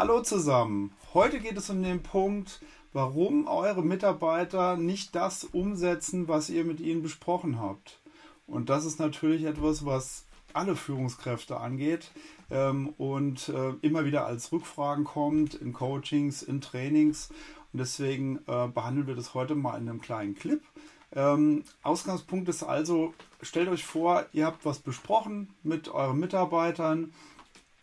Hallo zusammen. Heute geht es um den Punkt, warum eure Mitarbeiter nicht das umsetzen, was ihr mit ihnen besprochen habt. Und das ist natürlich etwas, was alle Führungskräfte angeht ähm, und äh, immer wieder als Rückfragen kommt in Coachings, in Trainings. Und deswegen äh, behandeln wir das heute mal in einem kleinen Clip. Ähm, Ausgangspunkt ist also, stellt euch vor, ihr habt was besprochen mit euren Mitarbeitern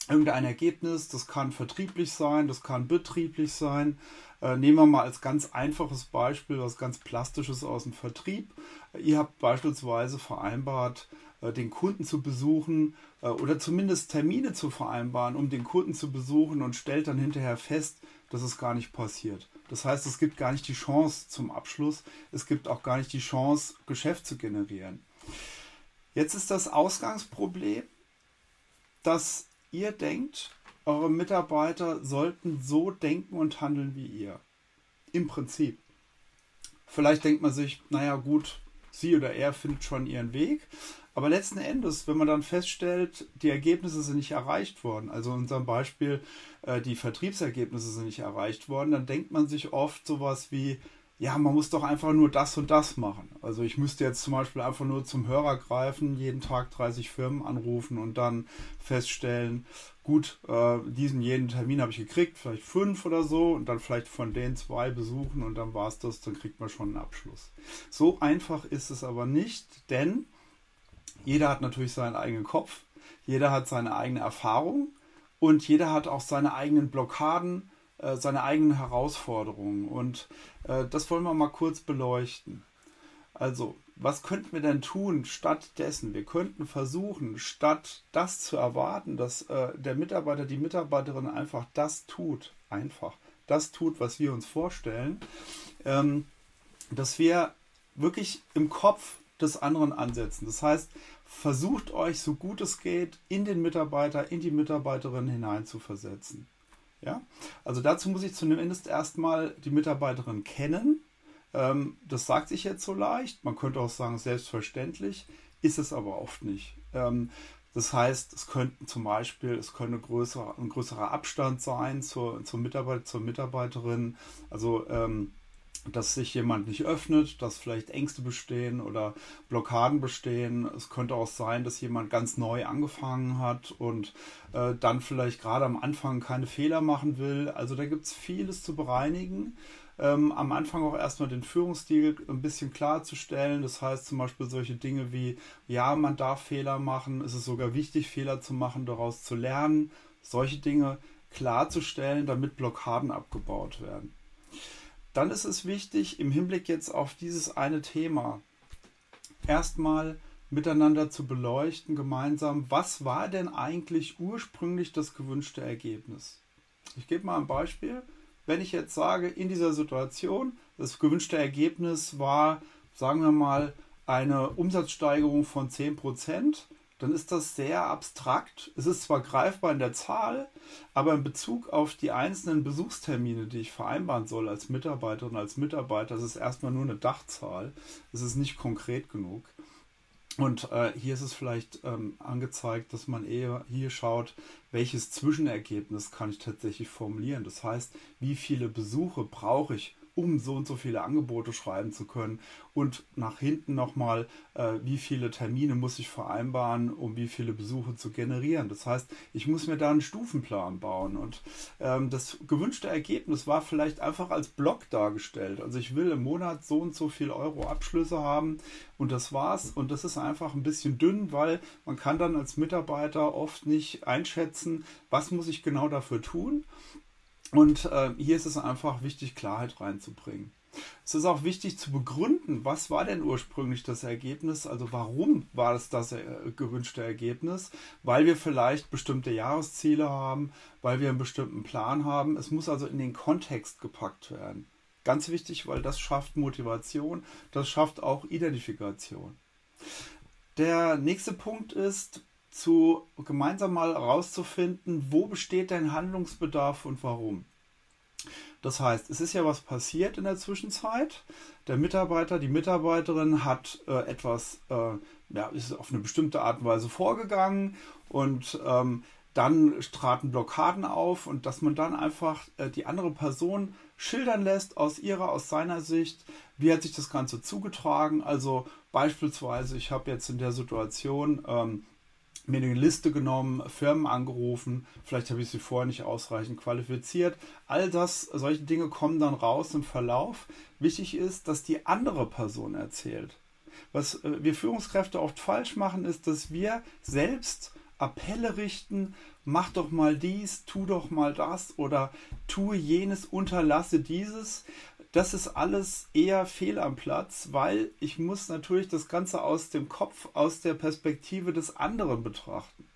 irgendein Ergebnis. Das kann vertrieblich sein, das kann betrieblich sein. Äh, nehmen wir mal als ganz einfaches Beispiel was ganz Plastisches aus dem Vertrieb. Ihr habt beispielsweise vereinbart, äh, den Kunden zu besuchen äh, oder zumindest Termine zu vereinbaren, um den Kunden zu besuchen und stellt dann hinterher fest, dass es gar nicht passiert. Das heißt, es gibt gar nicht die Chance zum Abschluss. Es gibt auch gar nicht die Chance, Geschäft zu generieren. Jetzt ist das Ausgangsproblem, dass ihr denkt, eure Mitarbeiter sollten so denken und handeln wie ihr. Im Prinzip. Vielleicht denkt man sich, naja gut, sie oder er findet schon ihren Weg. Aber letzten Endes, wenn man dann feststellt, die Ergebnisse sind nicht erreicht worden, also in unserem Beispiel, äh, die Vertriebsergebnisse sind nicht erreicht worden, dann denkt man sich oft sowas wie, ja, man muss doch einfach nur das und das machen. Also ich müsste jetzt zum Beispiel einfach nur zum Hörer greifen, jeden Tag 30 Firmen anrufen und dann feststellen, gut, äh, diesen jeden Termin habe ich gekriegt, vielleicht fünf oder so und dann vielleicht von den zwei besuchen und dann war es das, dann kriegt man schon einen Abschluss. So einfach ist es aber nicht, denn jeder hat natürlich seinen eigenen Kopf, jeder hat seine eigene Erfahrung und jeder hat auch seine eigenen Blockaden, äh, seine eigenen Herausforderungen. Und äh, das wollen wir mal kurz beleuchten. Also, was könnten wir denn tun stattdessen? Wir könnten versuchen, statt das zu erwarten, dass äh, der Mitarbeiter, die Mitarbeiterin einfach das tut, einfach das tut, was wir uns vorstellen, ähm, dass wir wirklich im Kopf des anderen ansetzen. Das heißt, versucht euch so gut es geht in den Mitarbeiter, in die Mitarbeiterin hineinzuversetzen. Ja? Also dazu muss ich zumindest erstmal die Mitarbeiterin kennen. Ähm, das sagt sich jetzt so leicht. Man könnte auch sagen, selbstverständlich, ist es aber oft nicht. Ähm, das heißt, es könnten zum Beispiel, es könnte größer, ein größerer Abstand sein zur, zur, Mitarbeiter, zur Mitarbeiterin. Also ähm, dass sich jemand nicht öffnet, dass vielleicht Ängste bestehen oder Blockaden bestehen. Es könnte auch sein, dass jemand ganz neu angefangen hat und äh, dann vielleicht gerade am Anfang keine Fehler machen will. Also da gibt es vieles zu bereinigen. Ähm, am Anfang auch erstmal den Führungsstil ein bisschen klarzustellen. Das heißt zum Beispiel solche Dinge wie, ja, man darf Fehler machen, es ist sogar wichtig, Fehler zu machen, daraus zu lernen. Solche Dinge klarzustellen, damit Blockaden abgebaut werden dann ist es wichtig, im Hinblick jetzt auf dieses eine Thema erstmal miteinander zu beleuchten, gemeinsam, was war denn eigentlich ursprünglich das gewünschte Ergebnis? Ich gebe mal ein Beispiel. Wenn ich jetzt sage, in dieser Situation, das gewünschte Ergebnis war, sagen wir mal, eine Umsatzsteigerung von 10%, dann ist das sehr abstrakt. Es ist zwar greifbar in der Zahl, aber in Bezug auf die einzelnen Besuchstermine, die ich vereinbaren soll als Mitarbeiterin, als Mitarbeiter, das ist erstmal nur eine Dachzahl. Es ist nicht konkret genug. Und äh, hier ist es vielleicht ähm, angezeigt, dass man eher hier schaut, welches Zwischenergebnis kann ich tatsächlich formulieren. Das heißt, wie viele Besuche brauche ich, um so und so viele Angebote schreiben zu können. Und nach hinten nochmal, äh, wie viele Termine muss ich vereinbaren, um wie viele Besuche zu generieren. Das heißt, ich muss mir da einen Stufenplan bauen. Und ähm, das gewünschte Ergebnis war vielleicht einfach als Block dargestellt. Also ich will im Monat so und so viel Euro Abschlüsse haben und das war's. Und das ist einfach ein bisschen dünn, weil man kann dann als Mitarbeiter oft nicht einschätzen, was muss ich genau dafür tun. Und äh, hier ist es einfach wichtig, Klarheit reinzubringen. Es ist auch wichtig zu begründen, was war denn ursprünglich das Ergebnis, also warum war es das äh, gewünschte Ergebnis, weil wir vielleicht bestimmte Jahresziele haben, weil wir einen bestimmten Plan haben. Es muss also in den Kontext gepackt werden. Ganz wichtig, weil das schafft Motivation, das schafft auch Identifikation. Der nächste Punkt ist, zu gemeinsam mal herauszufinden, wo besteht dein Handlungsbedarf und warum. Das heißt, es ist ja was passiert in der Zwischenzeit. Der Mitarbeiter, die Mitarbeiterin hat äh, etwas, äh, ja, ist auf eine bestimmte Art und Weise vorgegangen und ähm, dann traten Blockaden auf und dass man dann einfach äh, die andere Person schildern lässt aus ihrer, aus seiner Sicht, wie hat sich das Ganze zugetragen. Also beispielsweise, ich habe jetzt in der Situation ähm, mir eine Liste genommen, Firmen angerufen, vielleicht habe ich sie vorher nicht ausreichend qualifiziert. All das, solche Dinge kommen dann raus im Verlauf. Wichtig ist, dass die andere Person erzählt. Was äh, wir Führungskräfte oft falsch machen, ist, dass wir selbst Appelle richten, mach doch mal dies, tu doch mal das oder tue jenes, unterlasse dieses. Das ist alles eher fehl am Platz, weil ich muss natürlich das Ganze aus dem Kopf, aus der Perspektive des anderen betrachten.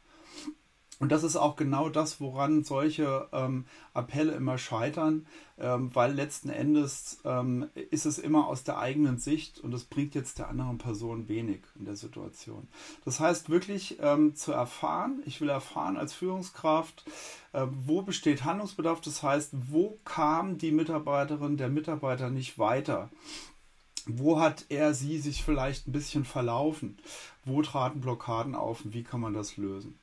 Und das ist auch genau das, woran solche ähm, Appelle immer scheitern, ähm, weil letzten Endes ähm, ist es immer aus der eigenen Sicht und es bringt jetzt der anderen Person wenig in der Situation. Das heißt wirklich ähm, zu erfahren, ich will erfahren als Führungskraft, äh, wo besteht Handlungsbedarf, das heißt, wo kam die Mitarbeiterin, der Mitarbeiter nicht weiter. Wo hat er, sie sich vielleicht ein bisschen verlaufen? Wo traten Blockaden auf und wie kann man das lösen?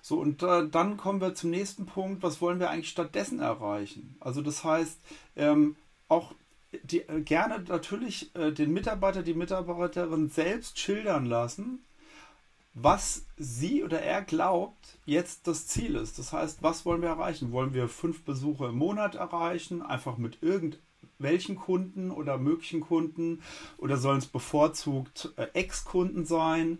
So, und äh, dann kommen wir zum nächsten Punkt. Was wollen wir eigentlich stattdessen erreichen? Also, das heißt, ähm, auch die, äh, gerne natürlich äh, den Mitarbeiter, die Mitarbeiterin selbst schildern lassen, was sie oder er glaubt, jetzt das Ziel ist. Das heißt, was wollen wir erreichen? Wollen wir fünf Besuche im Monat erreichen? Einfach mit irgendwelchen Kunden oder möglichen Kunden? Oder sollen es bevorzugt äh, Ex-Kunden sein?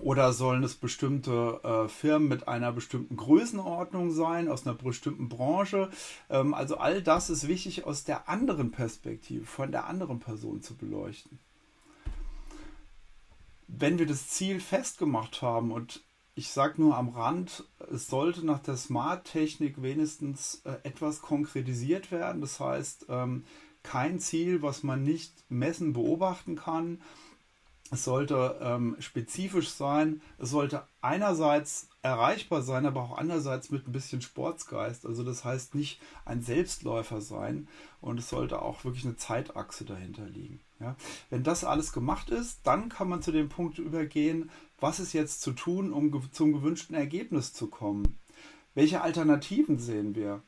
Oder sollen es bestimmte äh, Firmen mit einer bestimmten Größenordnung sein, aus einer bestimmten Branche? Ähm, also all das ist wichtig aus der anderen Perspektive, von der anderen Person zu beleuchten. Wenn wir das Ziel festgemacht haben und ich sage nur am Rand, es sollte nach der Smart-Technik wenigstens äh, etwas konkretisiert werden. Das heißt, ähm, kein Ziel, was man nicht messen, beobachten kann es sollte ähm, spezifisch sein. Es sollte einerseits erreichbar sein, aber auch andererseits mit ein bisschen Sportsgeist. Also das heißt nicht ein Selbstläufer sein und es sollte auch wirklich eine Zeitachse dahinter liegen. Ja? Wenn das alles gemacht ist, dann kann man zu dem Punkt übergehen, was ist jetzt zu tun, um ge zum gewünschten Ergebnis zu kommen. Welche Alternativen sehen wir?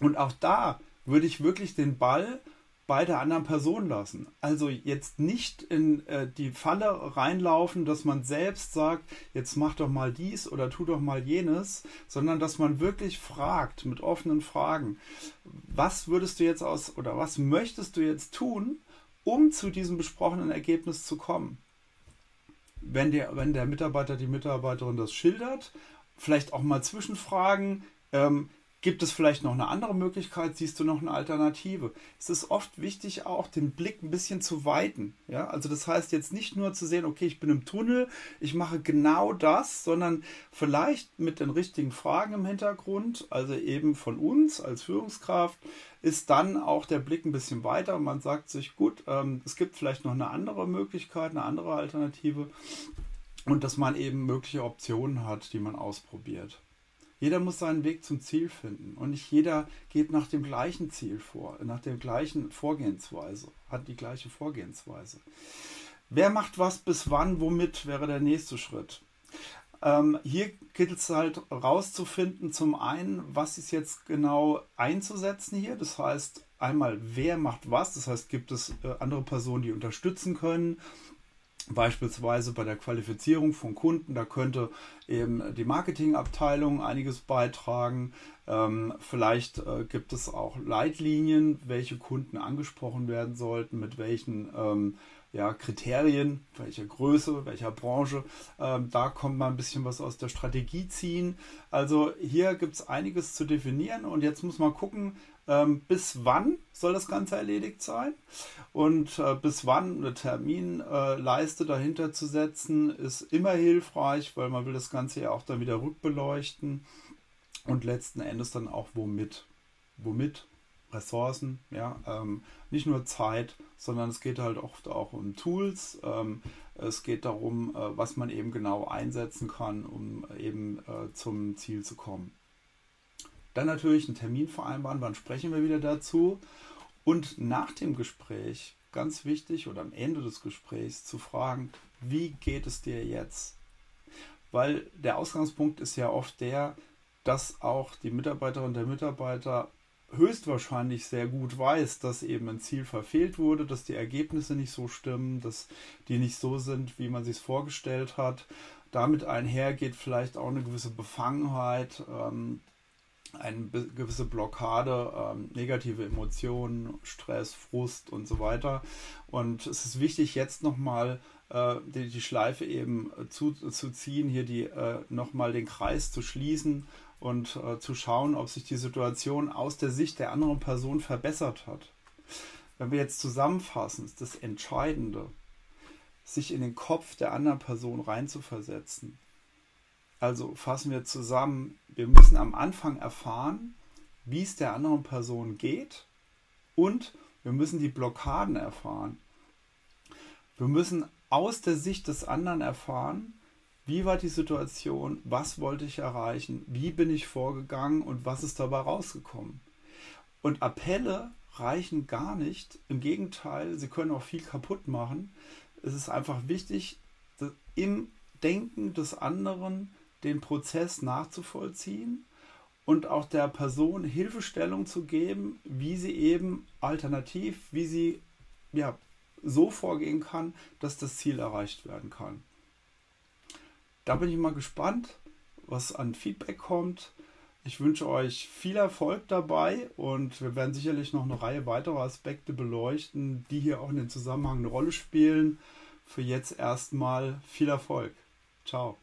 Und auch da würde ich wirklich den Ball bei der anderen Person lassen. Also jetzt nicht in äh, die Falle reinlaufen, dass man selbst sagt, jetzt mach doch mal dies oder tu doch mal jenes, sondern dass man wirklich fragt mit offenen Fragen, was würdest du jetzt aus oder was möchtest du jetzt tun, um zu diesem besprochenen Ergebnis zu kommen? Wenn der, wenn der Mitarbeiter, die Mitarbeiterin das schildert, vielleicht auch mal zwischenfragen, ähm, Gibt es vielleicht noch eine andere Möglichkeit? Siehst du noch eine Alternative? Es ist oft wichtig, auch den Blick ein bisschen zu weiten. Ja, also das heißt jetzt nicht nur zu sehen, okay, ich bin im Tunnel, ich mache genau das, sondern vielleicht mit den richtigen Fragen im Hintergrund, also eben von uns als Führungskraft, ist dann auch der Blick ein bisschen weiter und man sagt sich, gut, ähm, es gibt vielleicht noch eine andere Möglichkeit, eine andere Alternative und dass man eben mögliche Optionen hat, die man ausprobiert. Jeder muss seinen Weg zum Ziel finden und nicht jeder geht nach dem gleichen Ziel vor, nach der gleichen Vorgehensweise, hat die gleiche Vorgehensweise. Wer macht was bis wann, womit wäre der nächste Schritt? Ähm, hier gilt es halt rauszufinden, zum einen, was ist jetzt genau einzusetzen hier. Das heißt, einmal, wer macht was. Das heißt, gibt es äh, andere Personen, die unterstützen können Beispielsweise bei der Qualifizierung von Kunden, da könnte eben die Marketingabteilung einiges beitragen. Ähm, vielleicht äh, gibt es auch Leitlinien, welche Kunden angesprochen werden sollten, mit welchen ähm, ja, Kriterien, welcher Größe, welcher Branche. Ähm, da kommt man ein bisschen was aus der Strategie ziehen. Also hier gibt es einiges zu definieren und jetzt muss man gucken, ähm, bis wann soll das Ganze erledigt sein und äh, bis wann eine Terminleiste äh, dahinter zu setzen, ist immer hilfreich, weil man will das Ganze ja auch dann wieder rückbeleuchten und letzten Endes dann auch womit. Womit? Ressourcen, ja, ähm, nicht nur Zeit, sondern es geht halt oft auch um Tools. Ähm, es geht darum, äh, was man eben genau einsetzen kann, um eben äh, zum Ziel zu kommen. Dann natürlich einen Termin vereinbaren, wann sprechen wir wieder dazu. Und nach dem Gespräch, ganz wichtig, oder am Ende des Gesprächs zu fragen, wie geht es dir jetzt? weil der Ausgangspunkt ist ja oft der, dass auch die Mitarbeiterin und der Mitarbeiter höchstwahrscheinlich sehr gut weiß, dass eben ein Ziel verfehlt wurde, dass die Ergebnisse nicht so stimmen, dass die nicht so sind, wie man sich es vorgestellt hat. Damit einhergeht vielleicht auch eine gewisse Befangenheit, ähm, eine gewisse Blockade, ähm, negative Emotionen, Stress, Frust und so weiter. Und es ist wichtig, jetzt nochmal äh, die, die Schleife eben zu, zu ziehen, hier die äh, nochmal den Kreis zu schließen und äh, zu schauen, ob sich die Situation aus der Sicht der anderen Person verbessert hat. Wenn wir jetzt zusammenfassen, ist das Entscheidende, sich in den Kopf der anderen Person reinzuversetzen. Also fassen wir zusammen, wir müssen am Anfang erfahren, wie es der anderen Person geht und wir müssen die Blockaden erfahren. Wir müssen aus der Sicht des anderen erfahren, wie war die Situation, was wollte ich erreichen, wie bin ich vorgegangen und was ist dabei rausgekommen. Und Appelle reichen gar nicht, im Gegenteil, sie können auch viel kaputt machen. Es ist einfach wichtig, im Denken des anderen den Prozess nachzuvollziehen und auch der Person Hilfestellung zu geben, wie sie eben alternativ, wie sie ja, so vorgehen kann, dass das Ziel erreicht werden kann. Da bin ich mal gespannt, was an Feedback kommt. Ich wünsche euch viel Erfolg dabei und wir werden sicherlich noch eine Reihe weiterer Aspekte beleuchten, die hier auch in den Zusammenhang eine Rolle spielen. Für jetzt erstmal viel Erfolg. Ciao.